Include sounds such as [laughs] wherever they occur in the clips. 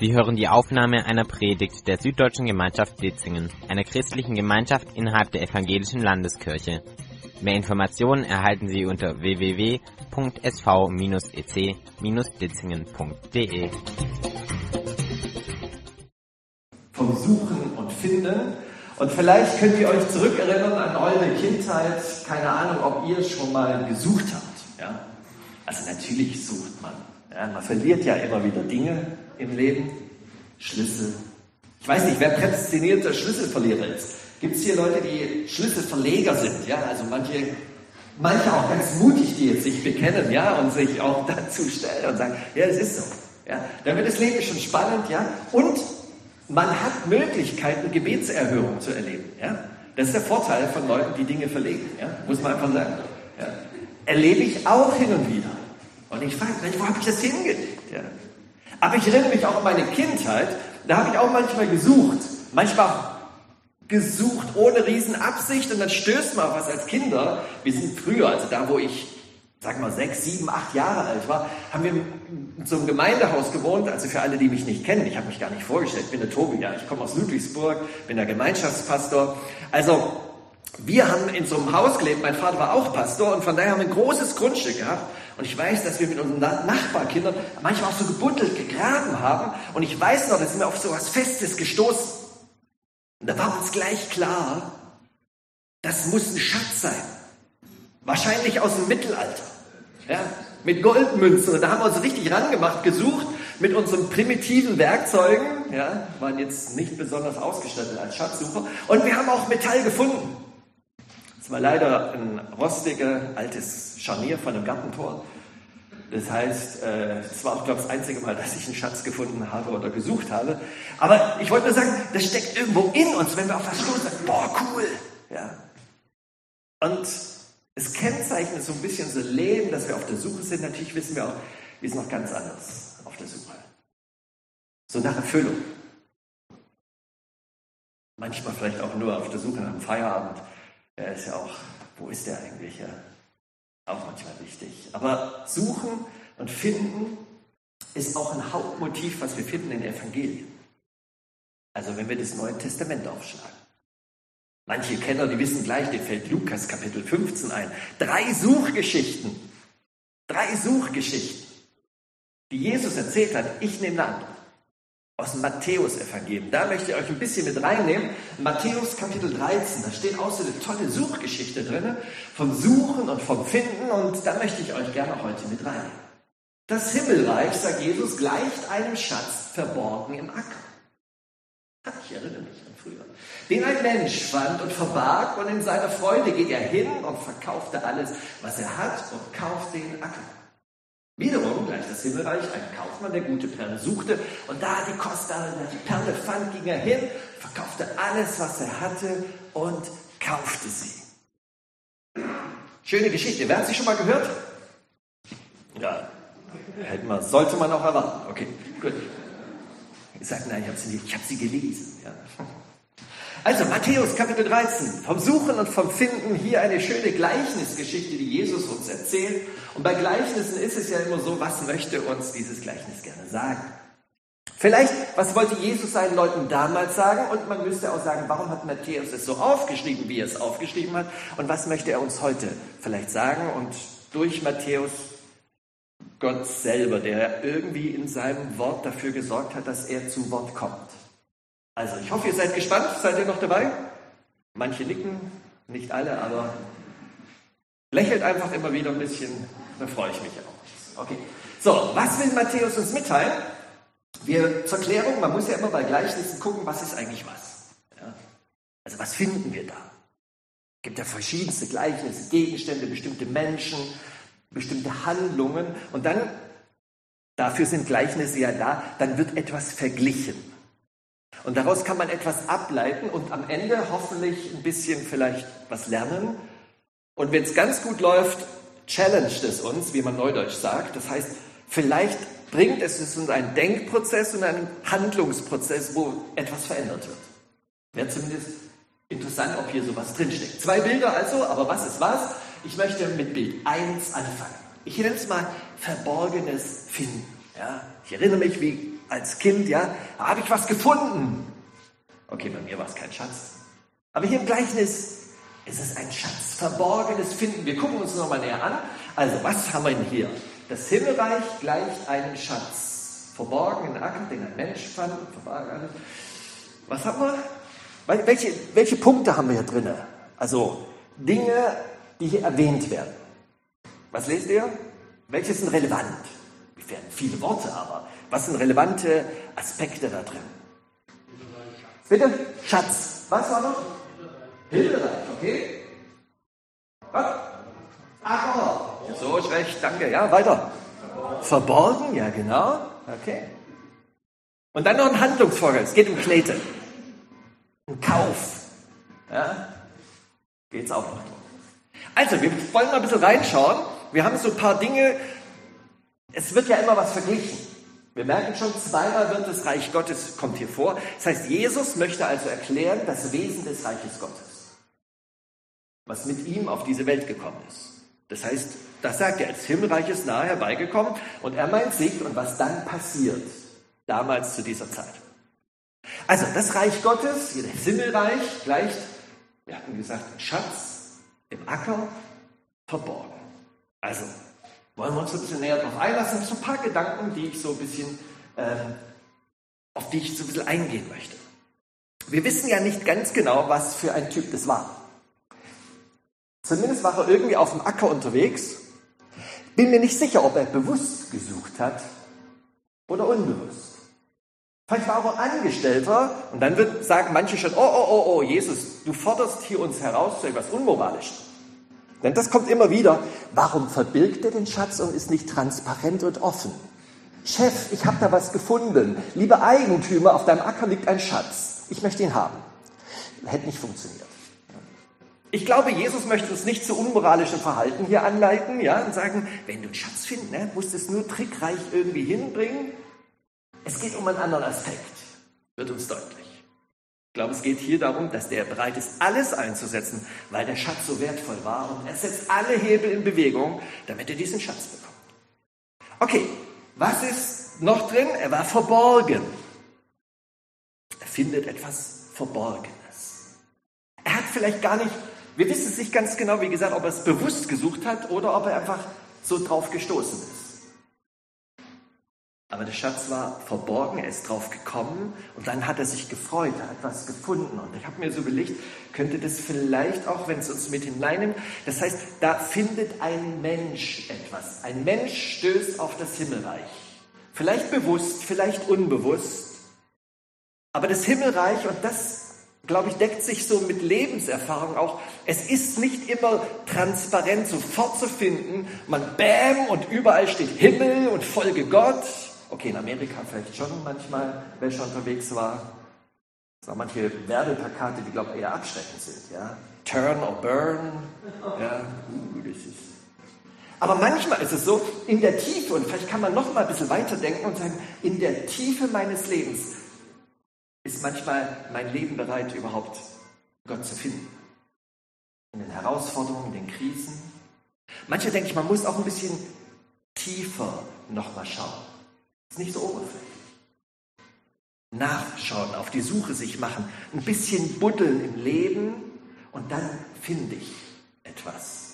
Sie hören die Aufnahme einer Predigt der Süddeutschen Gemeinschaft Ditzingen, einer christlichen Gemeinschaft innerhalb der Evangelischen Landeskirche. Mehr Informationen erhalten Sie unter www.sv-ec-ditzingen.de. Vom Suchen und Finden. Und vielleicht könnt ihr euch zurückerinnern an eure Kindheit. Keine Ahnung, ob ihr schon mal gesucht habt. Ja? Also natürlich sucht man. Ja, man verliert ja immer wieder Dinge im Leben. Schlüssel. Ich weiß nicht, wer prädestinierter Schlüsselverlierer ist. Gibt es hier Leute, die Schlüsselverleger sind? Ja, also manche, manche auch ganz mutig, die jetzt sich bekennen, ja, und sich auch [laughs] dazu stellen und sagen, ja, es ist so. Ja, dann wird das Leben schon spannend, ja, und man hat Möglichkeiten, Gebetserhörung zu erleben, ja. Das ist der Vorteil von Leuten, die Dinge verlegen, ja, muss man einfach sagen. Ja. Erlebe ich auch hin und wieder. Und ich frage mich, wo habe ich das hingelegt? Ja? Aber ich erinnere mich auch an meine Kindheit, da habe ich auch manchmal gesucht. Manchmal gesucht ohne Riesenabsicht und dann stößt man auf was als Kinder. Wir sind früher, also da wo ich, sag mal, sechs, sieben, acht Jahre alt war, haben wir in so einem Gemeindehaus gewohnt. Also für alle, die mich nicht kennen, ich habe mich gar nicht vorgestellt, ich bin der Tobi, ja, ich komme aus Ludwigsburg, bin der Gemeinschaftspastor. Also wir haben in so einem Haus gelebt, mein Vater war auch Pastor und von daher haben wir ein großes Grundstück gehabt. Und ich weiß, dass wir mit unseren Nachbarkindern manchmal auch so gebuddelt gegraben haben. Und ich weiß noch, da sind wir auf so was Festes gestoßen. Und da war uns gleich klar, das muss ein Schatz sein. Wahrscheinlich aus dem Mittelalter. Ja, mit Goldmünzen. Und da haben wir uns richtig rangemacht, gesucht mit unseren primitiven Werkzeugen. Ja, waren jetzt nicht besonders ausgestattet als Schatzsucher. Und wir haben auch Metall gefunden. War leider ein rostiges, altes Scharnier von einem Gartentor. Das heißt, äh, es war auch, glaube ich, das einzige Mal, dass ich einen Schatz gefunden habe oder gesucht habe. Aber ich wollte nur sagen, das steckt irgendwo in uns, wenn wir auf was stoßen, boah, cool. Ja. Und es kennzeichnet so ein bisschen so Leben, dass wir auf der Suche sind. Natürlich wissen wir auch, wir sind noch ganz anders auf der Suche. So nach Erfüllung. Manchmal vielleicht auch nur auf der Suche nach einem Feierabend. Er ist ja auch, wo ist der eigentlich? Ja? Auch manchmal wichtig. Aber suchen und finden ist auch ein Hauptmotiv, was wir finden in den Evangelien. Also wenn wir das Neue Testament aufschlagen. Manche Kenner, die wissen gleich, dir fällt Lukas Kapitel 15 ein. Drei Suchgeschichten. Drei Suchgeschichten, die Jesus erzählt hat. Ich nehme eine andere aus dem Matthäus-Evangelium. Da möchte ich euch ein bisschen mit reinnehmen. Matthäus Kapitel 13, da steht auch so eine tolle Suchgeschichte drin, vom Suchen und vom Finden und da möchte ich euch gerne heute mit reinnehmen. Das Himmelreich, sagt Jesus, gleicht einem Schatz verborgen im Acker. Ich erinnere mich an früher. Den ein Mensch fand und verbarg und in seiner Freude geht er hin und verkaufte alles, was er hat und kauft den Acker. Wiederum gleich das Himmelreich, ein Kaufmann, der gute Perle suchte und da die kostbare Perle fand, ging er hin, verkaufte alles, was er hatte und kaufte sie. Schöne Geschichte. Wer hat sie schon mal gehört? Ja, hätte man, sollte man auch erwarten. Okay, gut. Ich sage, nein, ich habe sie, hab sie gelesen. Ja. Also Matthäus Kapitel 13, vom Suchen und vom Finden, hier eine schöne Gleichnisgeschichte, die Jesus uns erzählt. Und bei Gleichnissen ist es ja immer so, was möchte uns dieses Gleichnis gerne sagen? Vielleicht, was wollte Jesus seinen Leuten damals sagen? Und man müsste auch sagen, warum hat Matthäus es so aufgeschrieben, wie er es aufgeschrieben hat? Und was möchte er uns heute vielleicht sagen? Und durch Matthäus Gott selber, der irgendwie in seinem Wort dafür gesorgt hat, dass er zu Wort kommt. Also, ich hoffe, ihr seid gespannt. Seid ihr noch dabei? Manche nicken, nicht alle, aber lächelt einfach immer wieder ein bisschen, dann freue ich mich auch. Okay. So, was will Matthäus uns mitteilen? Wir, zur Klärung, man muss ja immer bei Gleichnissen gucken, was ist eigentlich was. Ja? Also, was finden wir da? Es gibt ja verschiedenste Gleichnisse, Gegenstände, bestimmte Menschen, bestimmte Handlungen und dann, dafür sind Gleichnisse ja da, dann wird etwas verglichen. Und daraus kann man etwas ableiten und am Ende hoffentlich ein bisschen vielleicht was lernen. Und wenn es ganz gut läuft, challenged es uns, wie man neudeutsch sagt. Das heißt, vielleicht bringt es uns einen Denkprozess und einen Handlungsprozess, wo etwas verändert wird. Wäre zumindest interessant, ob hier sowas drinsteckt. Zwei Bilder also, aber was ist was? Ich möchte mit Bild 1 anfangen. Ich nenne es mal Verborgenes finden. Ja, ich erinnere mich, wie als Kind, ja, habe ich was gefunden. Okay, bei mir war es kein Schatz. Aber hier im Gleichnis ist es ein Schatz, verborgenes Finden. Wir gucken uns nochmal näher an. Also, was haben wir denn hier? Das Himmelreich gleicht einem Schatz. Verborgen in Acker, den ein Mensch fand. Was haben wir? Welche, welche Punkte haben wir hier drin? Also, Dinge, die hier erwähnt werden. Was lest ihr? Welche sind relevant? Wir werden viele Worte, aber was sind relevante Aspekte da drin? Bitte? Schatz. Was war noch? Himmelreich, okay? Was? Acker. So ist recht, danke. Ja, weiter. Verborgen, ja genau. Okay. Und dann noch ein Handlungsvorgang. Es geht um Knete. Um Kauf. Ja? Geht es auch noch drum. Also, wir wollen mal ein bisschen reinschauen. Wir haben so ein paar Dinge. Es wird ja immer was verglichen. Wir merken schon, zweimal wird das Reich Gottes, kommt hier vor. Das heißt, Jesus möchte also erklären das Wesen des Reiches Gottes, was mit ihm auf diese Welt gekommen ist. Das heißt, das sagt er, das Himmelreich ist nahe herbeigekommen und er meint sich und was dann passiert, damals zu dieser Zeit. Also, das Reich Gottes, das Himmelreich, gleicht, wir hatten gesagt, Schatz im Acker verborgen. Also, wollen wir uns ein bisschen näher darauf einlassen. So ein paar Gedanken, die ich so ein bisschen, äh, auf die ich so ein bisschen eingehen möchte. Wir wissen ja nicht ganz genau, was für ein Typ das war. Zumindest war er irgendwie auf dem Acker unterwegs. Bin mir nicht sicher, ob er bewusst gesucht hat oder unbewusst. Vielleicht war er Angestellter und dann wird, sagen manche schon, oh, oh, oh, oh, Jesus, du forderst hier uns heraus zu etwas Unmoralischem. Denn das kommt immer wieder. Warum verbirgt er den Schatz und ist nicht transparent und offen? Chef, ich habe da was gefunden. Lieber Eigentümer, auf deinem Acker liegt ein Schatz. Ich möchte ihn haben. Hätte nicht funktioniert. Ich glaube, Jesus möchte uns nicht zu unmoralischem Verhalten hier anleiten, ja, und sagen, wenn du einen Schatz findest, ne, musst du es nur trickreich irgendwie hinbringen. Es geht um einen anderen Aspekt, wird uns deutlich. Ich glaube, es geht hier darum, dass der bereit ist, alles einzusetzen, weil der Schatz so wertvoll war und er setzt alle Hebel in Bewegung, damit er diesen Schatz bekommt. Okay, was ist noch drin? Er war verborgen. Er findet etwas Verborgenes. Er hat vielleicht gar nicht, wir wissen es nicht ganz genau, wie gesagt, ob er es bewusst gesucht hat oder ob er einfach so drauf gestoßen ist. Aber der Schatz war verborgen, er ist drauf gekommen und dann hat er sich gefreut, er hat was gefunden. Und ich habe mir so überlegt, könnte das vielleicht auch, wenn es uns mit hineinnimmt, das heißt, da findet ein Mensch etwas. Ein Mensch stößt auf das Himmelreich. Vielleicht bewusst, vielleicht unbewusst. Aber das Himmelreich, und das, glaube ich, deckt sich so mit Lebenserfahrung auch, es ist nicht immer transparent sofort zu finden. Man bäm und überall steht Himmel und Folge Gott Okay, in Amerika vielleicht schon manchmal, wer schon unterwegs war. Es auch manche Werbeplakate, die, glaube ich, eher abschreckend sind. Ja? Turn or burn. Ja, uh, das ist. Aber manchmal ist es so, in der Tiefe, und vielleicht kann man noch mal ein bisschen weiterdenken und sagen, in der Tiefe meines Lebens ist manchmal mein Leben bereit, überhaupt Gott zu finden. In den Herausforderungen, in den Krisen. Manche denke ich, man muss auch ein bisschen tiefer noch mal schauen. Ist nicht so oberflächlich. Nachschauen, auf die Suche sich machen, ein bisschen buddeln im Leben und dann finde ich etwas.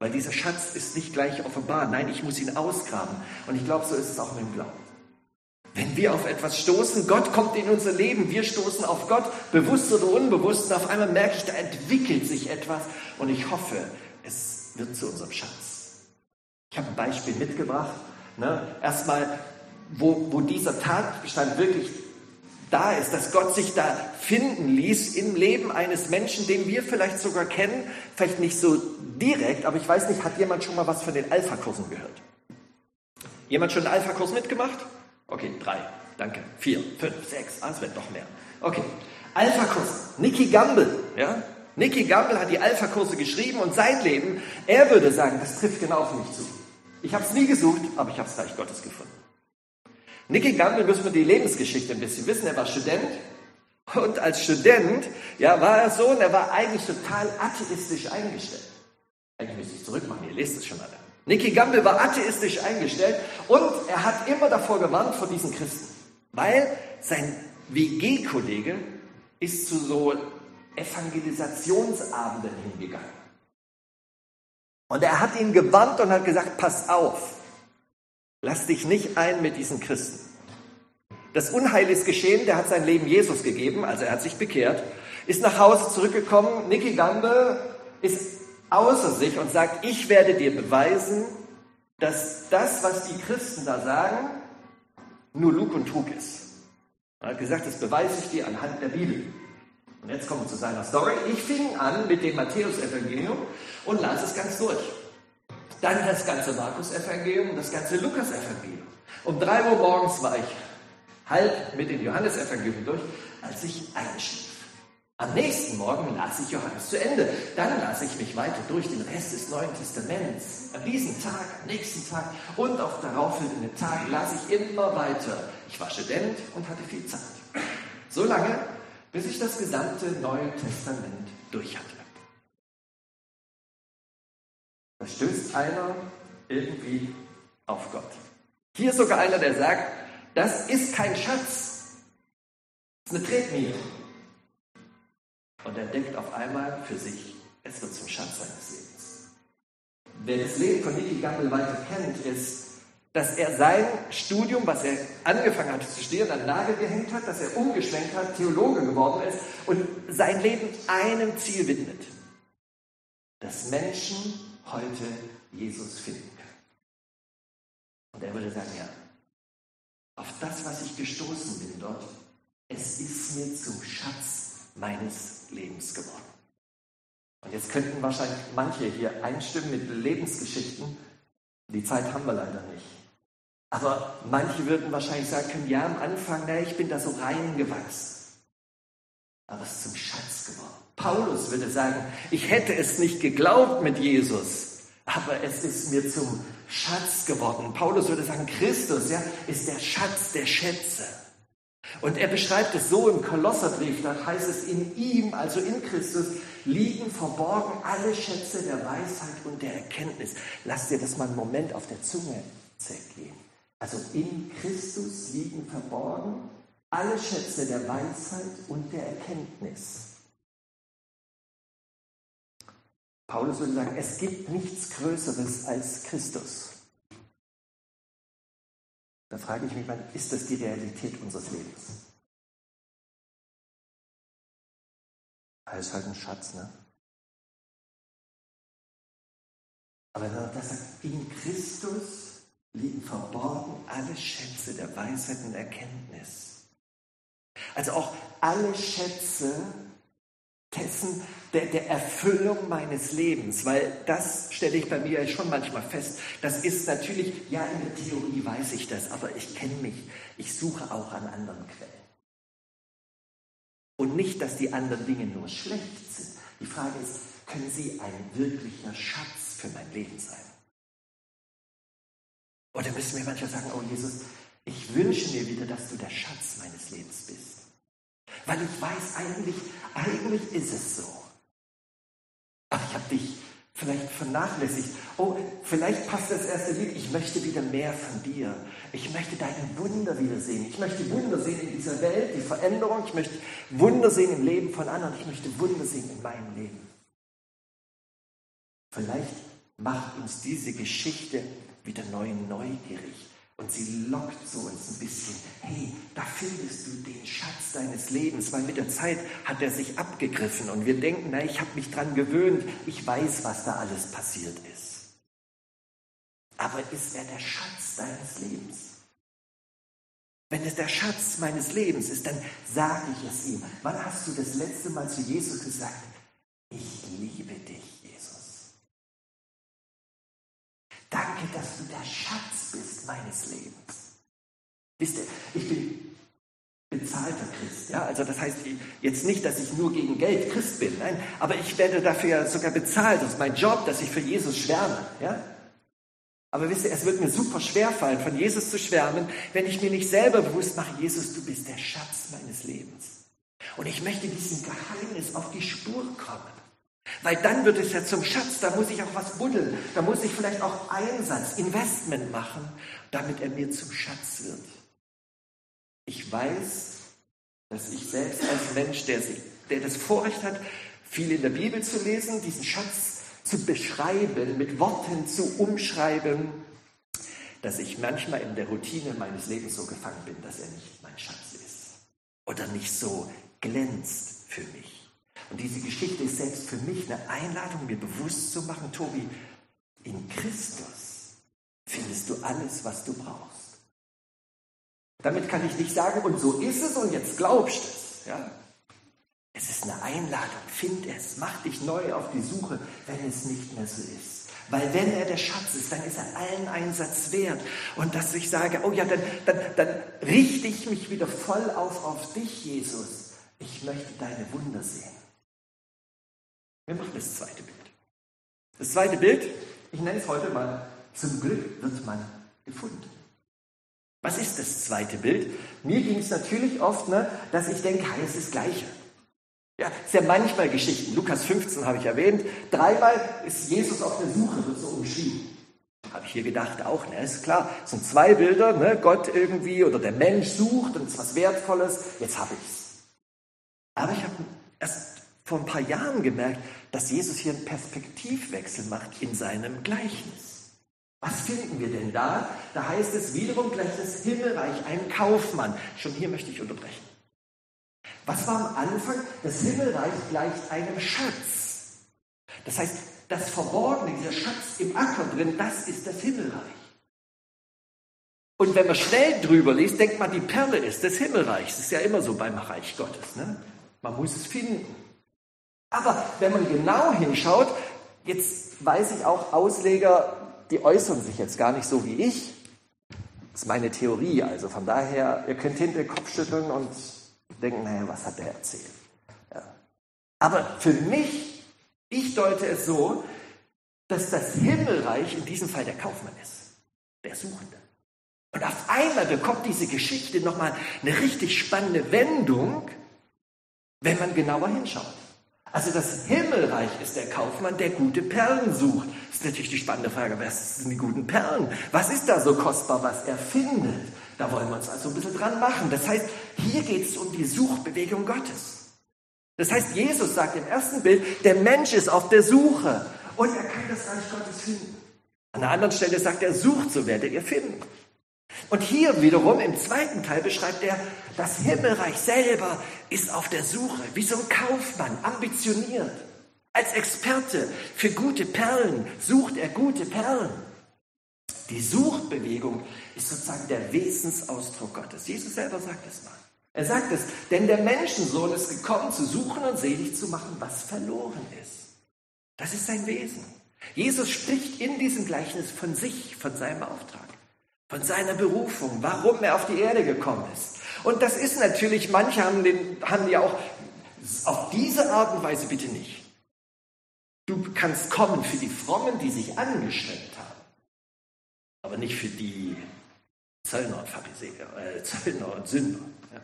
Weil dieser Schatz ist nicht gleich offenbar. Nein, ich muss ihn ausgraben. Und ich glaube, so ist es auch mit dem Glauben. Wenn wir auf etwas stoßen, Gott kommt in unser Leben, wir stoßen auf Gott, bewusst oder unbewusst, und auf einmal merke ich, da entwickelt sich etwas und ich hoffe, es wird zu unserem Schatz. Ich habe ein Beispiel mitgebracht. Ne? Erstmal wo, wo dieser Tatbestand wirklich da ist, dass Gott sich da finden ließ im Leben eines Menschen, den wir vielleicht sogar kennen, vielleicht nicht so direkt, aber ich weiß nicht, hat jemand schon mal was von den Alpha-Kursen gehört? Jemand schon einen Alpha-Kurs mitgemacht? Okay, drei, danke, vier, fünf, sechs, ah, es wird noch mehr. Okay, Alpha-Kurs, Nicky Gamble, ja? Nicky Gamble hat die Alpha-Kurse geschrieben und sein Leben, er würde sagen, das trifft genau auf mich zu. Ich habe es nie gesucht, aber ich habe es Reich Gottes gefunden. Nicky Gamble müssen wir die Lebensgeschichte ein bisschen wissen. Er war Student und als Student ja, war er so und er war eigentlich total atheistisch eingestellt. Eigentlich müsste ich zurückmachen, ihr lest es schon alle. Nicky Gamble war atheistisch eingestellt und er hat immer davor gewarnt vor diesen Christen. weil sein WG-Kollege ist zu so Evangelisationsabenden hingegangen. Und er hat ihn gewarnt und hat gesagt, pass auf, lass dich nicht ein mit diesen Christen. Das Unheil ist geschehen, der hat sein Leben Jesus gegeben, also er hat sich bekehrt, ist nach Hause zurückgekommen, Nicky Gambe ist außer sich und sagt, ich werde dir beweisen, dass das, was die Christen da sagen, nur Lug und Trug ist. Er hat gesagt, das beweise ich dir anhand der Bibel. Und jetzt kommen wir zu seiner Story. Ich fing an mit dem Matthäus-Evangelium und las es ganz durch. Dann das ganze Markus-Evangelium und das ganze Lukas-Evangelium. Um drei Uhr morgens war ich halb mit dem Johannes-Evangelium durch, als ich einschlief. Am nächsten Morgen las ich Johannes zu Ende. Dann las ich mich weiter durch den Rest des Neuen Testaments. An diesem Tag, am nächsten Tag und auf darauffolgenden Tag las ich immer weiter. Ich war Student und hatte viel Zeit. So lange, bis ich das gesamte Neue Testament durch hatte. Da stößt einer irgendwie auf Gott. Hier ist sogar einer, der sagt, das ist kein Schatz, das ist eine Tretmine. Und er denkt auf einmal für sich, es wird zum Schatz seines Lebens. Wer das Leben von Nicky Gamble weiter kennt, ist, dass er sein Studium, was er angefangen hat zu studieren, an Nagel gehängt hat, dass er umgeschwenkt hat, Theologe geworden ist und sein Leben einem Ziel widmet. Dass Menschen heute Jesus finden können. Und er würde sagen, ja, auf das, was ich gestoßen bin dort, es ist mir zum Schatz meines Lebens geworden. Und jetzt könnten wahrscheinlich manche hier einstimmen mit Lebensgeschichten. Die Zeit haben wir leider nicht. Aber manche würden wahrscheinlich sagen können, ja, am Anfang, na, ich bin da so reingewachsen. Aber es ist zum Schatz geworden. Paulus würde sagen, ich hätte es nicht geglaubt mit Jesus, aber es ist mir zum Schatz geworden. Paulus würde sagen, Christus ja, ist der Schatz der Schätze. Und er beschreibt es so im Kolosserbrief, da heißt es, in ihm, also in Christus, liegen verborgen alle Schätze der Weisheit und der Erkenntnis. Lass dir das mal einen Moment auf der Zunge zergehen. Also in Christus liegen verborgen alle Schätze der Weisheit und der Erkenntnis. Paulus würde sagen, es gibt nichts Größeres als Christus. Da frage ich mich mal, ist das die Realität unseres Lebens? Alles halt ein Schatz, ne? Aber das sagt, in Christus liegen verborgen alle Schätze der Weisheit und Erkenntnis. Also auch alle Schätze dessen, der, der Erfüllung meines Lebens, weil das stelle ich bei mir schon manchmal fest. Das ist natürlich, ja, in der Theorie weiß ich das, aber ich kenne mich. Ich suche auch an anderen Quellen. Und nicht, dass die anderen Dinge nur schlecht sind. Die Frage ist, können sie ein wirklicher Schatz für mein Leben sein? Oder müssen wir manchmal sagen, oh Jesus, ich wünsche mir wieder, dass du der Schatz meines Lebens bist. Weil ich weiß, eigentlich, eigentlich ist es so. Aber ich habe dich vielleicht vernachlässigt. Oh, vielleicht passt das erste Lied. Ich möchte wieder mehr von dir. Ich möchte deine Wunder wiedersehen. Ich möchte Wunder sehen in dieser Welt, die Veränderung. Ich möchte Wunder sehen im Leben von anderen. Ich möchte Wunder sehen in meinem Leben. Vielleicht macht uns diese Geschichte wieder neu neugierig. Und sie lockt so uns ein bisschen, hey, da findest du den Schatz deines Lebens, weil mit der Zeit hat er sich abgegriffen und wir denken, na, ich habe mich dran gewöhnt, ich weiß, was da alles passiert ist. Aber ist er der Schatz deines Lebens? Wenn es der Schatz meines Lebens ist, dann sage ich es ihm. Wann hast du das letzte Mal zu Jesus gesagt, ich liebe dich, Danke, dass du der Schatz bist meines Lebens. Wisst ihr, ich bin bezahlter Christ. Ja? Also das heißt jetzt nicht, dass ich nur gegen Geld Christ bin, nein, aber ich werde dafür sogar bezahlt. Das ist mein Job, dass ich für Jesus schwärme. Ja? Aber wisst ihr, es wird mir super schwer fallen, von Jesus zu schwärmen, wenn ich mir nicht selber bewusst mache, Jesus, du bist der Schatz meines Lebens. Und ich möchte diesem Geheimnis auf die Spur kommen. Weil dann wird es ja zum Schatz, da muss ich auch was buddeln, da muss ich vielleicht auch Einsatz, Investment machen, damit er mir zum Schatz wird. Ich weiß, dass ich selbst als Mensch, der, der das Vorrecht hat, viel in der Bibel zu lesen, diesen Schatz zu beschreiben, mit Worten zu umschreiben, dass ich manchmal in der Routine meines Lebens so gefangen bin, dass er nicht mein Schatz ist oder nicht so glänzt für mich. Und diese Geschichte ist selbst für mich eine Einladung, mir bewusst zu machen, Tobi, in Christus findest du alles, was du brauchst. Damit kann ich nicht sagen, und so ist es und jetzt glaubst du es. Ja? Es ist eine Einladung, find es, mach dich neu auf die Suche, wenn es nicht mehr so ist. Weil wenn er der Schatz ist, dann ist er allen Einsatz wert. Und dass ich sage, oh ja, dann, dann, dann richte ich mich wieder voll auf, auf dich, Jesus. Ich möchte deine Wunder sehen. Wir machen das zweite Bild. Das zweite Bild, ich nenne es heute mal, zum Glück wird man gefunden. Was ist das zweite Bild? Mir ging es natürlich oft, ne, dass ich denke, es ist das Gleiche. Ja, ist ja manchmal Geschichten. Lukas 15 habe ich erwähnt. Dreimal ist Jesus auf der Suche, wird so umschrieben. Habe ich hier gedacht auch, ne, ist klar. Es sind zwei Bilder, ne, Gott irgendwie oder der Mensch sucht und es ist was Wertvolles. Jetzt habe ich es. Aber ich habe vor ein paar Jahren gemerkt, dass Jesus hier einen Perspektivwechsel macht in seinem Gleichnis. Was finden wir denn da? Da heißt es wiederum gleich das Himmelreich, ein Kaufmann. Schon hier möchte ich unterbrechen. Was war am Anfang? Das Himmelreich gleicht einem Schatz. Das heißt, das Verborgene, dieser Schatz im Acker drin, das ist das Himmelreich. Und wenn man schnell drüber liest, denkt man, die Perle ist des Himmelreichs. Das ist ja immer so beim Reich Gottes. Ne? Man muss es finden. Aber wenn man genau hinschaut, jetzt weiß ich auch, Ausleger, die äußern sich jetzt gar nicht so wie ich. Das ist meine Theorie. Also von daher, ihr könnt hinter den Kopf schütteln und denken, naja, was hat der erzählt? Ja. Aber für mich, ich deute es so, dass das Himmelreich in diesem Fall der Kaufmann ist, der Suchende. Und auf einmal bekommt diese Geschichte nochmal eine richtig spannende Wendung, wenn man genauer hinschaut. Also das Himmelreich ist der Kaufmann, der gute Perlen sucht. Das ist natürlich die spannende Frage, was sind die guten Perlen? Was ist da so kostbar, was er findet? Da wollen wir uns also ein bisschen dran machen. Das heißt, hier geht es um die Suchbewegung Gottes. Das heißt, Jesus sagt im ersten Bild, der Mensch ist auf der Suche und er kann das Reich Gottes finden. An einer anderen Stelle sagt er, sucht, so werdet ihr finden. Und hier wiederum im zweiten Teil beschreibt er, das Himmelreich selber ist auf der Suche, wie so ein Kaufmann, ambitioniert. Als Experte für gute Perlen sucht er gute Perlen. Die Suchbewegung ist sozusagen der Wesensausdruck Gottes. Jesus selber sagt es mal. Er sagt es, denn der Menschensohn ist gekommen, zu suchen und selig zu machen, was verloren ist. Das ist sein Wesen. Jesus spricht in diesem Gleichnis von sich, von seinem Auftrag, von seiner Berufung, warum er auf die Erde gekommen ist. Und das ist natürlich, manche haben, den, haben ja auch auf diese Art und Weise bitte nicht. Du kannst kommen für die Frommen, die sich angestrengt haben aber nicht für die Zöllner und Pharisäer, äh, Zöllner und Sünder. Ja.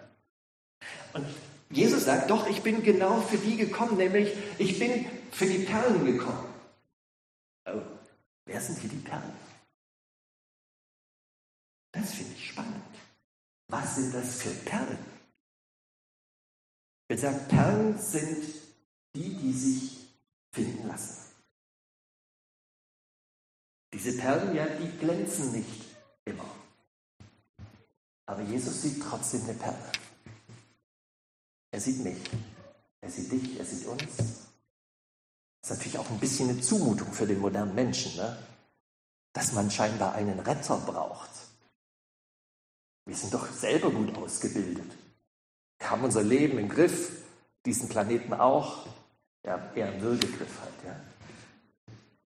Und Jesus sagt, doch, ich bin genau für die gekommen, nämlich ich bin für die Perlen gekommen. Oh, wer sind hier die Perlen? Das finde ich spannend. Was sind das für Perlen? Er sagt, Perlen sind die, die sich finden lassen. Diese Perlen, ja, die glänzen nicht immer. Aber Jesus sieht trotzdem eine Perle. Er sieht mich, er sieht dich, er sieht uns. Das ist natürlich auch ein bisschen eine Zumutung für den modernen Menschen, ne? dass man scheinbar einen Retter braucht. Wir sind doch selber gut ausgebildet. Wir haben unser Leben im Griff, diesen Planeten auch. Ja, eher im Würgegriff halt. Ja.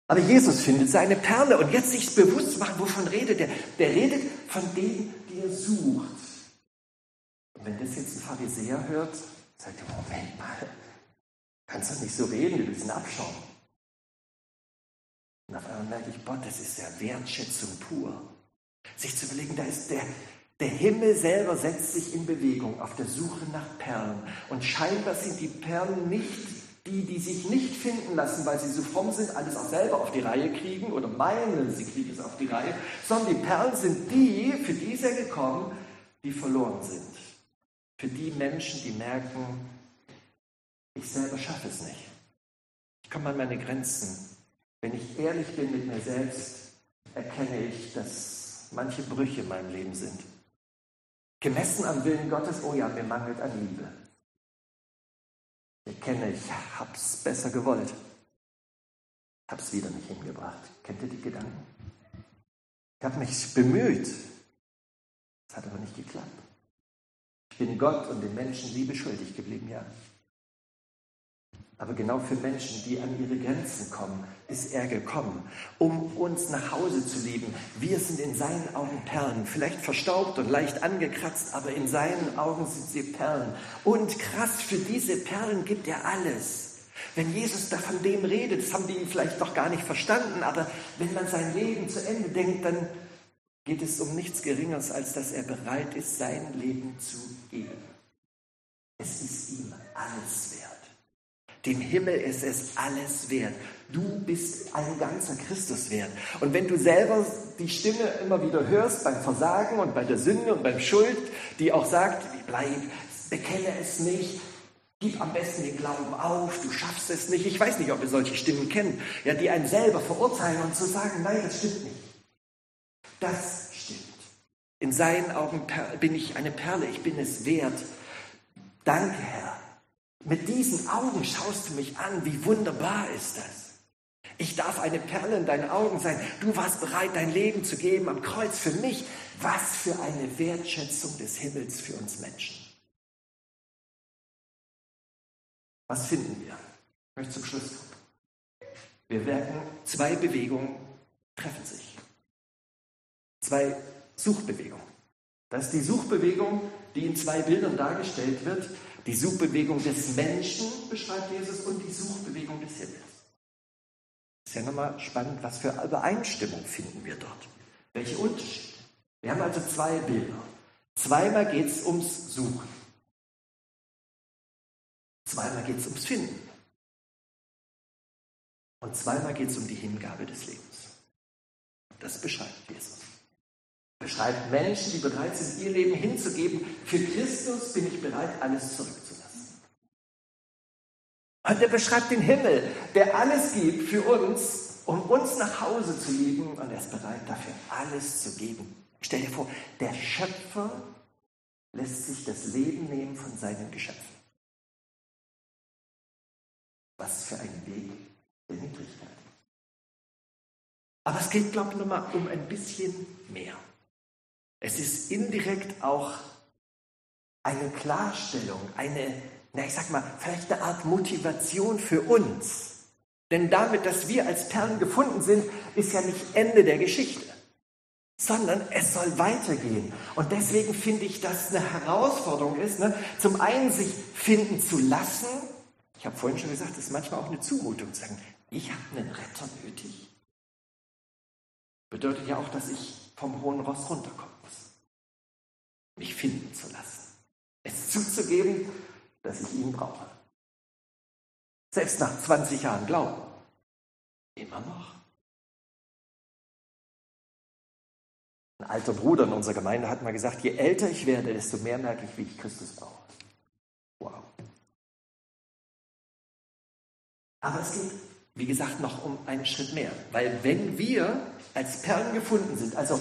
Aber Jesus findet seine Perle und jetzt sich bewusst machen, wovon redet er? Der redet von dem, die er sucht. Und wenn das jetzt ein Pharisäer hört, sagt er, Moment mal, kannst du nicht so reden, willst ihn abschauen. Und auf einmal merke ich, Gott, das ist ja Wertschätzung pur. Sich zu überlegen, da ist der, der Himmel selber setzt sich in Bewegung auf der Suche nach Perlen. Und scheinbar sind die Perlen nicht die, die sich nicht finden lassen, weil sie so fromm sind, alles auch selber auf die Reihe kriegen oder meinen, sie kriegen es auf die Reihe, sondern die Perlen sind die, für die ist er gekommen, die verloren sind. Für die Menschen, die merken, ich selber schaffe es nicht. Ich komme an meine Grenzen. Wenn ich ehrlich bin mit mir selbst, erkenne ich, dass manche Brüche in meinem Leben sind. Gemessen am Willen Gottes, oh ja, mir mangelt an Liebe. Ich erkenne, ich habe es besser gewollt. Es wieder nicht hingebracht. Kennt ihr die Gedanken? Ich habe mich bemüht. Es hat aber nicht geklappt. Ich bin Gott und den Menschen Liebe schuldig geblieben, ja. Aber genau für Menschen, die an ihre Grenzen kommen, ist er gekommen, um uns nach Hause zu lieben. Wir sind in seinen Augen Perlen, vielleicht verstaubt und leicht angekratzt, aber in seinen Augen sind sie Perlen. Und krass, für diese Perlen gibt er alles. Wenn Jesus da von dem redet, das haben die vielleicht noch gar nicht verstanden, aber wenn man sein Leben zu Ende denkt, dann geht es um nichts Geringeres, als dass er bereit ist, sein Leben zu geben. Es ist ihm alles wert. Dem Himmel ist es alles wert. Du bist ein ganzer Christus wert. Und wenn du selber die Stimme immer wieder hörst beim Versagen und bei der Sünde und beim Schuld, die auch sagt, bleib, bekenne es nicht, gib am besten den Glauben auf, du schaffst es nicht. Ich weiß nicht, ob ihr solche Stimmen kennt, ja, die einen selber verurteilen und zu sagen, nein, das stimmt nicht. Das stimmt. In seinen Augen bin ich eine Perle, ich bin es wert. Danke, Herr mit diesen Augen schaust du mich an. Wie wunderbar ist das? Ich darf eine Perle in deinen Augen sein. Du warst bereit, dein Leben zu geben am Kreuz für mich. Was für eine Wertschätzung des Himmels für uns Menschen. Was finden wir? Ich möchte zum Schluss kommen. Wir merken, zwei Bewegungen treffen sich. Zwei Suchbewegungen. Das ist die Suchbewegung, die in zwei Bildern dargestellt wird. Die Suchbewegung des Menschen beschreibt Jesus und die Suchbewegung des Himmels. Ist ja nochmal spannend, was für Übereinstimmung finden wir dort. Welche Unterschiede? Wir haben also zwei Bilder. Zweimal geht es ums Suchen. Zweimal geht es ums Finden. Und zweimal geht es um die Hingabe des Lebens. Das beschreibt Jesus beschreibt Menschen, die bereit sind, ihr Leben hinzugeben. Für Christus bin ich bereit, alles zurückzulassen. Und er beschreibt den Himmel, der alles gibt für uns, um uns nach Hause zu lieben. Und er ist bereit, dafür alles zu geben. Stell dir vor, der Schöpfer lässt sich das Leben nehmen von seinen Geschöpfen. Was für ein Weg der Niedrigkeit. Aber es geht, glaube ich, nochmal um ein bisschen. Es ist indirekt auch eine Klarstellung, eine, na ich sag mal, vielleicht eine Art Motivation für uns. Denn damit, dass wir als Perlen gefunden sind, ist ja nicht Ende der Geschichte, sondern es soll weitergehen. Und deswegen finde ich, dass eine Herausforderung ist, ne? zum einen sich finden zu lassen. Ich habe vorhin schon gesagt, das ist manchmal auch eine Zumutung zu sagen, ich habe einen Retter nötig. Bedeutet ja auch, dass ich vom hohen Ross runterkomme mich finden zu lassen. Es zuzugeben, dass ich ihn brauche. Selbst nach 20 Jahren Glauben. Immer noch. Ein alter Bruder in unserer Gemeinde hat mal gesagt, je älter ich werde, desto mehr merke ich, wie ich Christus brauche. Wow. Aber es geht, wie gesagt, noch um einen Schritt mehr. Weil wenn wir als Perlen gefunden sind, also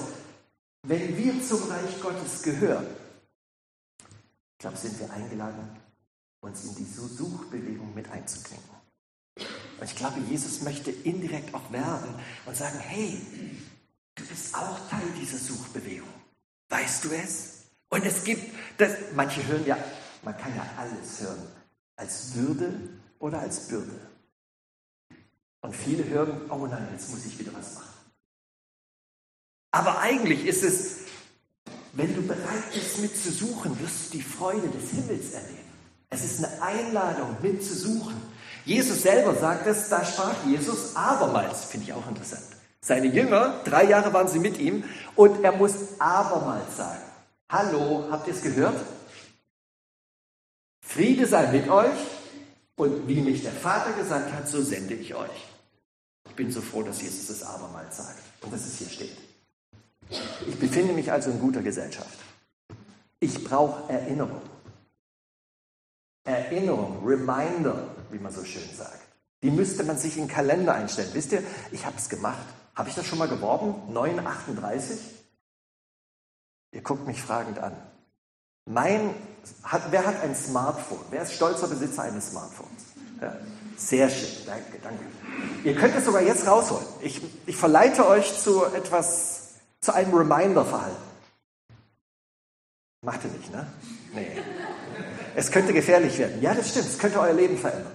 wenn wir zum Reich Gottes gehören, ich glaube, sind wir eingeladen, uns in die Suchbewegung mit einzuklinken. Und ich glaube, Jesus möchte indirekt auch werben und sagen, hey, du bist auch Teil dieser Suchbewegung. Weißt du es? Und es gibt, das, manche hören ja, man kann ja alles hören, als Würde oder als Bürde. Und viele hören, oh nein, jetzt muss ich wieder was machen. Aber eigentlich ist es, wenn du bereit bist mitzusuchen, wirst du die Freude des Himmels erleben. Es ist eine Einladung mitzusuchen. Jesus selber sagt es, da sprach Jesus abermals, finde ich auch interessant. Seine Jünger, drei Jahre waren sie mit ihm, und er muss abermals sagen, hallo, habt ihr es gehört? Friede sei mit euch und wie mich der Vater gesagt hat, so sende ich euch. Ich bin so froh, dass Jesus es abermals sagt und dass es hier steht. Ich befinde mich also in guter Gesellschaft. Ich brauche Erinnerung. Erinnerung, Reminder, wie man so schön sagt. Die müsste man sich in den Kalender einstellen. Wisst ihr, ich habe es gemacht. Habe ich das schon mal geworben? 938? Ihr guckt mich fragend an. Mein, hat, wer hat ein Smartphone? Wer ist stolzer Besitzer eines Smartphones? Ja, sehr schön, danke, danke. Ihr könnt es sogar jetzt rausholen. Ich, ich verleite euch zu etwas, zu einem Reminder-Verhalten. Macht ihr nicht, ne? Nee. Es könnte gefährlich werden. Ja, das stimmt. Es könnte euer Leben verändern.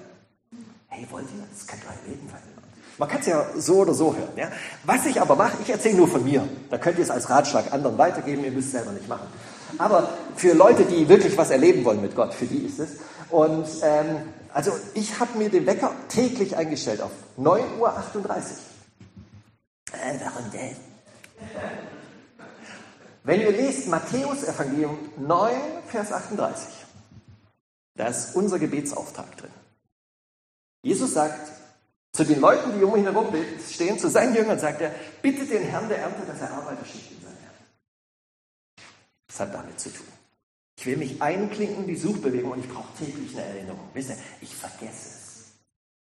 Hey, wollt ihr? Das könnte euer Leben verändern. Man kann es ja so oder so hören. Ja? Was ich aber mache, ich erzähle nur von mir. Da könnt ihr es als Ratschlag anderen weitergeben. Ihr müsst es selber nicht machen. Aber für Leute, die wirklich was erleben wollen mit Gott, für die ist es. Und ähm, also ich habe mir den Wecker täglich eingestellt auf 9.38 Uhr. Äh, warum denn? Wenn ihr lest Matthäus Evangelium 9, Vers 38, da ist unser Gebetsauftrag drin. Jesus sagt zu den Leuten, die um ihn herum stehen, zu seinen Jüngern, sagt er, bitte den Herrn der Ernte, dass er Arbeiter schickt in seine Ernte. Das hat damit zu tun. Ich will mich einklinken in die Suchbewegung und ich brauche täglich eine Erinnerung. Wisst ihr, ich vergesse es.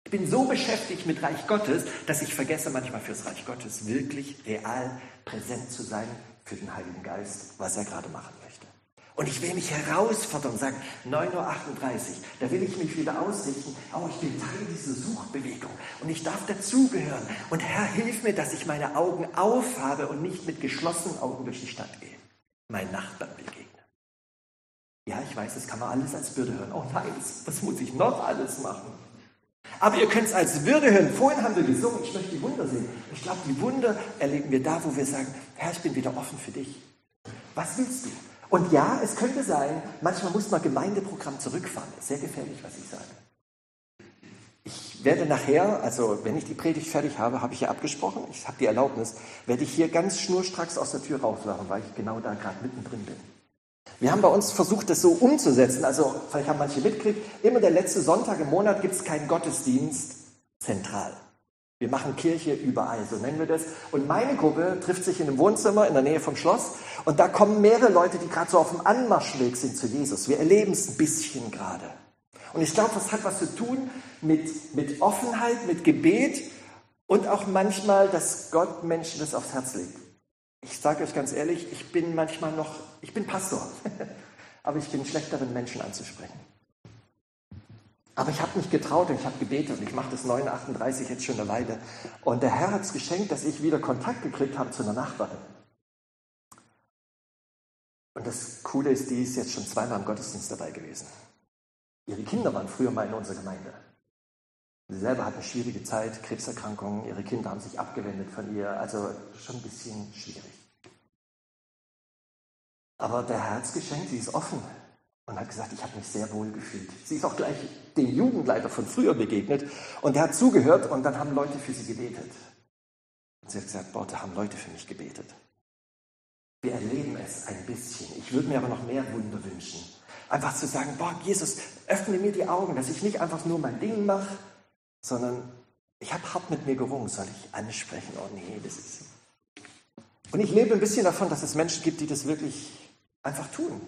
Ich bin so beschäftigt mit Reich Gottes, dass ich vergesse manchmal fürs Reich Gottes wirklich real präsent zu sein für den Heiligen Geist, was er gerade machen möchte. Und ich will mich herausfordern und sagen, 9.38 Uhr, da will ich mich wieder ausrichten. Oh, ich bin Teil dieser Suchbewegung und ich darf dazugehören. Und Herr, hilf mir, dass ich meine Augen aufhabe und nicht mit geschlossenen Augen durch die Stadt gehe. Mein Nachbarn begegne. Ja, ich weiß, das kann man alles als Würde hören. Oh nein, was muss ich noch alles machen? Aber ihr könnt es als Würde hören. Vorhin haben wir gesungen, ich möchte die Wunder sehen. Ich glaube, die Wunder erleben wir da, wo wir sagen, Herr, ich bin wieder offen für dich. Was willst du? Und ja, es könnte sein, manchmal muss man Gemeindeprogramm zurückfahren. Sehr gefährlich, was ich sage. Ich werde nachher, also wenn ich die Predigt fertig habe, habe ich ja abgesprochen, ich habe die Erlaubnis, werde ich hier ganz schnurstracks aus der Tür rauslaufen, weil ich genau da gerade mittendrin bin. Wir haben bei uns versucht, das so umzusetzen. Also, vielleicht haben manche mitgekriegt, immer der letzte Sonntag im Monat gibt es keinen Gottesdienst zentral. Wir machen Kirche überall, so nennen wir das. Und meine Gruppe trifft sich in einem Wohnzimmer in der Nähe vom Schloss. Und da kommen mehrere Leute, die gerade so auf dem Anmarschweg sind zu Jesus. Wir erleben es ein bisschen gerade. Und ich glaube, das hat was zu tun mit, mit Offenheit, mit Gebet und auch manchmal, dass Gott Menschen das aufs Herz legt. Ich sage euch ganz ehrlich, ich bin manchmal noch, ich bin Pastor, [laughs] aber ich bin schlechter, wenn Menschen anzusprechen. Aber ich habe mich getraut und ich habe gebetet und ich mache das 938 jetzt schon eine Weile. Und der Herr hat es geschenkt, dass ich wieder Kontakt gekriegt habe zu einer Nachbarin. Und das Coole ist, die ist jetzt schon zweimal im Gottesdienst dabei gewesen. Ihre Kinder waren früher mal in unserer Gemeinde. Sie selber hat eine schwierige Zeit, Krebserkrankungen, ihre Kinder haben sich abgewendet von ihr, also schon ein bisschen schwierig. Aber der Herzgeschenk, sie ist offen und hat gesagt, ich habe mich sehr wohl gefühlt. Sie ist auch gleich dem Jugendleiter von früher begegnet und der hat zugehört und dann haben Leute für sie gebetet. Und sie hat gesagt, boah, da haben Leute für mich gebetet. Wir erleben es ein bisschen. Ich würde mir aber noch mehr Wunder wünschen. Einfach zu sagen, boah, Jesus, öffne mir die Augen, dass ich nicht einfach nur mein Ding mache, sondern ich habe hart mit mir gerungen, soll ich ansprechen? Oh nee, das ist. Und ich lebe ein bisschen davon, dass es Menschen gibt, die das wirklich einfach tun.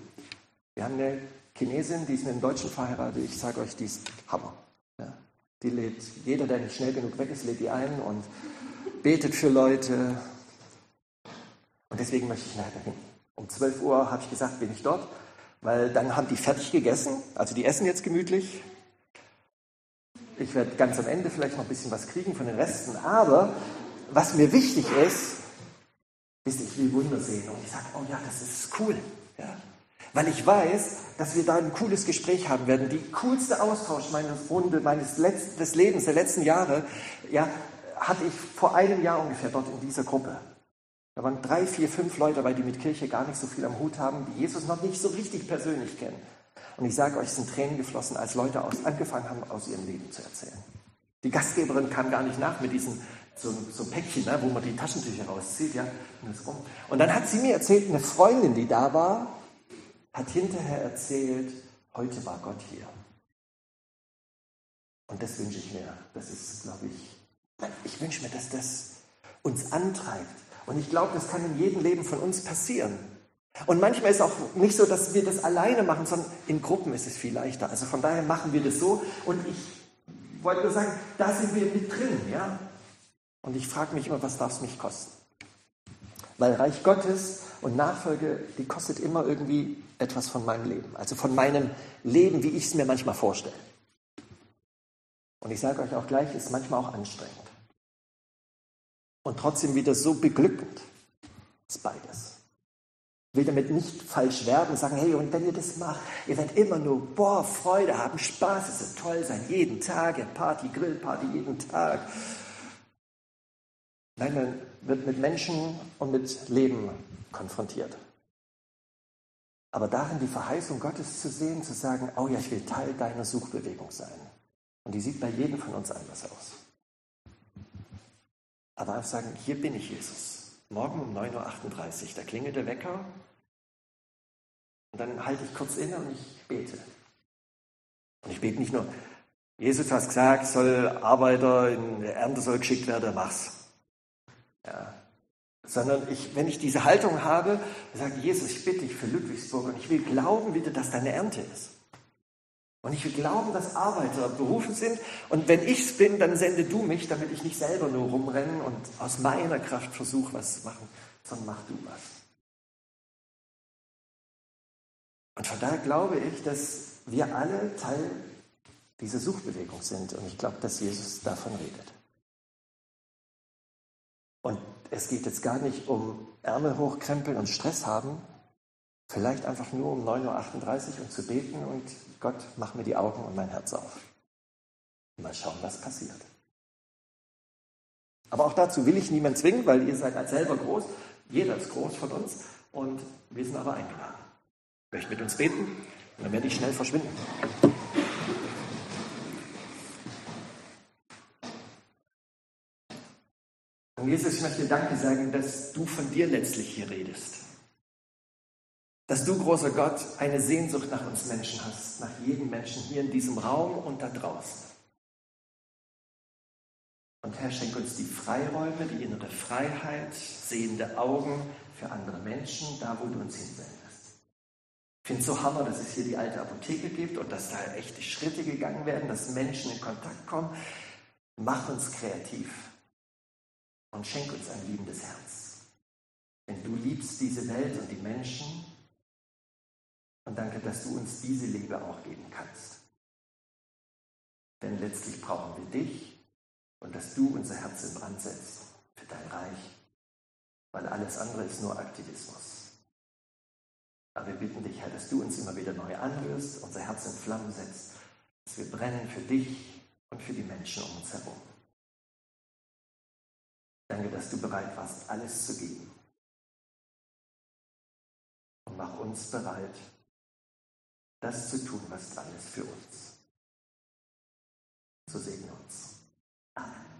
Wir haben eine Chinesin, die ist mit einem Deutschen verheiratet. Ich sage euch, die ist Hammer. Ja. Die lädt, jeder, der nicht schnell genug weg ist, lädt die ein und betet für Leute. Und deswegen möchte ich nachher hin. Um 12 Uhr habe ich gesagt, bin ich dort, weil dann haben die fertig gegessen. Also die essen jetzt gemütlich. Ich werde ganz am Ende vielleicht noch ein bisschen was kriegen von den Resten. Aber was mir wichtig ist, ist, ich will Wunder sehen. Und ich sage, oh ja, das ist cool. Ja. Weil ich weiß, dass wir da ein cooles Gespräch haben werden. Die coolste Austausch meines Runde, meines Letz des Lebens, der letzten Jahre, ja, hatte ich vor einem Jahr ungefähr dort in dieser Gruppe. Da waren drei, vier, fünf Leute dabei, die mit Kirche gar nicht so viel am Hut haben, die Jesus noch nicht so richtig persönlich kennen. Und ich sage euch, es sind Tränen geflossen, als Leute aus, angefangen haben, aus ihrem Leben zu erzählen. Die Gastgeberin kam gar nicht nach mit diesem so, so Päckchen, ne, wo man die Taschentücher rauszieht, ja, und, und dann hat sie mir erzählt, eine Freundin, die da war, hat hinterher erzählt, heute war Gott hier. Und das wünsche ich mir. Das ist, glaube ich, ich wünsche mir, dass das uns antreibt. Und ich glaube, das kann in jedem Leben von uns passieren. Und manchmal ist es auch nicht so, dass wir das alleine machen, sondern in Gruppen ist es viel leichter. Also von daher machen wir das so. Und ich wollte nur sagen, da sind wir mit drin, ja. Und ich frage mich immer, was darf es mich kosten? Weil Reich Gottes und Nachfolge, die kostet immer irgendwie etwas von meinem Leben. Also von meinem Leben, wie ich es mir manchmal vorstelle. Und ich sage euch auch gleich, ist manchmal auch anstrengend. Und trotzdem wieder so beglückend. Ist beides. Will damit nicht falsch werben und sagen, hey, und wenn ihr das macht, ihr werdet immer nur, boah, Freude haben, Spaß, es wird toll sein, jeden Tag, Party, Grillparty, jeden Tag. Nein, man wird mit Menschen und mit Leben konfrontiert. Aber darin die Verheißung Gottes zu sehen, zu sagen, oh ja, ich will Teil deiner Suchbewegung sein. Und die sieht bei jedem von uns anders aus. Aber einfach sagen, hier bin ich Jesus. Morgen um 9.38 Uhr, da klingelt der Wecker. Und dann halte ich kurz inne und ich bete. Und ich bete nicht nur, Jesus hat gesagt, soll Arbeiter in der Ernte soll geschickt werden, mach's. Ja. Sondern ich, wenn ich diese Haltung habe, sage Jesus, ich bitte dich für Ludwigsburg und ich will glauben bitte, dass deine Ernte ist. Und ich will glauben, dass Arbeiter berufen sind. Und wenn ich es bin, dann sende du mich, damit ich nicht selber nur rumrennen und aus meiner Kraft versuche, was zu machen, sondern mach du was. Und von daher glaube ich, dass wir alle Teil dieser Suchbewegung sind. Und ich glaube, dass Jesus davon redet. Und es geht jetzt gar nicht um Ärmel hochkrempeln und Stress haben, vielleicht einfach nur um 9.38 Uhr und zu beten und Gott, mach mir die Augen und mein Herz auf. Mal schauen, was passiert. Aber auch dazu will ich niemand zwingen, weil ihr seid als selber groß. Jeder ist groß von uns und wir sind aber eingeladen. Möchte mit uns beten und dann werde ich schnell verschwinden. Und Jesus, ich möchte Danke sagen, dass du von dir letztlich hier redest dass du, großer Gott, eine Sehnsucht nach uns Menschen hast, nach jedem Menschen hier in diesem Raum und da draußen. Und Herr, schenk uns die Freiräume, die innere Freiheit, sehende Augen für andere Menschen, da wo du uns hinsendest. Ich finde es so hammer, dass es hier die alte Apotheke gibt und dass da echte Schritte gegangen werden, dass Menschen in Kontakt kommen. Mach uns kreativ und schenk uns ein liebendes Herz. Denn du liebst diese Welt und die Menschen und danke, dass du uns diese Liebe auch geben kannst. Denn letztlich brauchen wir dich und dass du unser Herz in Brand setzt für dein Reich, weil alles andere ist nur Aktivismus. Aber wir bitten dich, Herr, dass du uns immer wieder neu anhörst, unser Herz in Flammen setzt, dass wir brennen für dich und für die Menschen um uns herum. Danke, dass du bereit warst, alles zu geben. Und mach uns bereit, das zu tun, was dran ist für uns. So sehen wir uns. Amen.